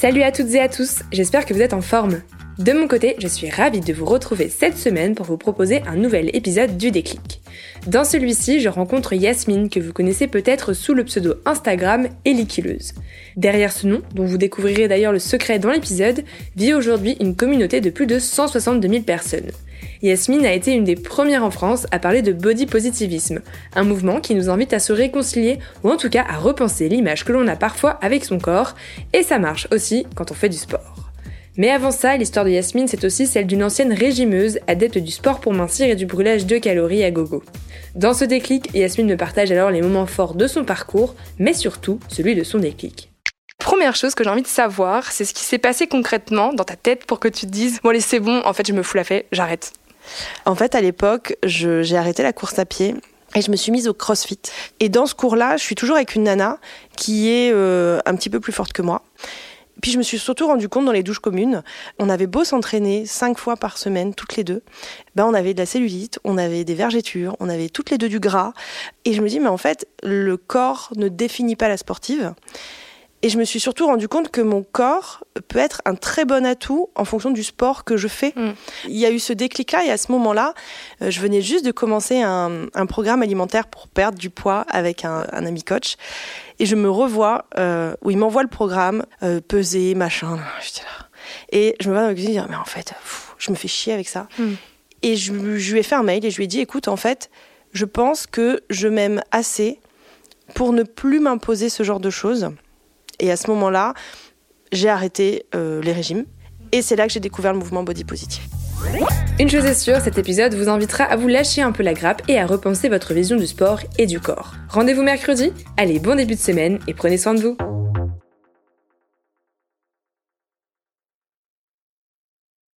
Salut à toutes et à tous, j'espère que vous êtes en forme. De mon côté, je suis ravie de vous retrouver cette semaine pour vous proposer un nouvel épisode du déclic. Dans celui-ci, je rencontre Yasmine, que vous connaissez peut-être sous le pseudo Instagram Eliquileuse. Derrière ce nom, dont vous découvrirez d'ailleurs le secret dans l'épisode, vit aujourd'hui une communauté de plus de 162 000 personnes. Yasmine a été une des premières en France à parler de body positivisme, un mouvement qui nous invite à se réconcilier ou en tout cas à repenser l'image que l'on a parfois avec son corps, et ça marche aussi quand on fait du sport. Mais avant ça, l'histoire de Yasmine, c'est aussi celle d'une ancienne régimeuse, adepte du sport pour mincir et du brûlage de calories à gogo. Dans ce déclic, Yasmine me partage alors les moments forts de son parcours, mais surtout celui de son déclic. Première chose que j'ai envie de savoir, c'est ce qui s'est passé concrètement dans ta tête pour que tu te dises Bon, allez, c'est bon, en fait, je me fous la fête, j'arrête. En fait, à l'époque, j'ai arrêté la course à pied et je me suis mise au crossfit. Et dans ce cours-là, je suis toujours avec une nana qui est euh, un petit peu plus forte que moi. Puis je me suis surtout rendu compte dans les douches communes, on avait beau s'entraîner cinq fois par semaine, toutes les deux, ben on avait de la cellulite, on avait des vergetures, on avait toutes les deux du gras. Et je me dis, mais en fait, le corps ne définit pas la sportive. Et je me suis surtout rendu compte que mon corps peut être un très bon atout en fonction du sport que je fais. Mm. Il y a eu ce déclic-là et à ce moment-là, euh, je venais juste de commencer un, programme alimentaire pour perdre du poids avec un, ami coach. Et je me revois euh, où il m'envoie le programme, euh, peser, machin. Et je me vois dans cuisine dire, mais en fait, je me fais chier avec ça. Mm. Et je, je lui ai fait un mail et je lui ai dit, écoute, en fait, je pense que je m'aime assez pour ne plus m'imposer ce genre de choses. Et à ce moment-là, j'ai arrêté euh, les régimes. Et c'est là que j'ai découvert le mouvement body positive. Une chose est sûre, cet épisode vous invitera à vous lâcher un peu la grappe et à repenser votre vision du sport et du corps. Rendez-vous mercredi Allez, bon début de semaine et prenez soin de vous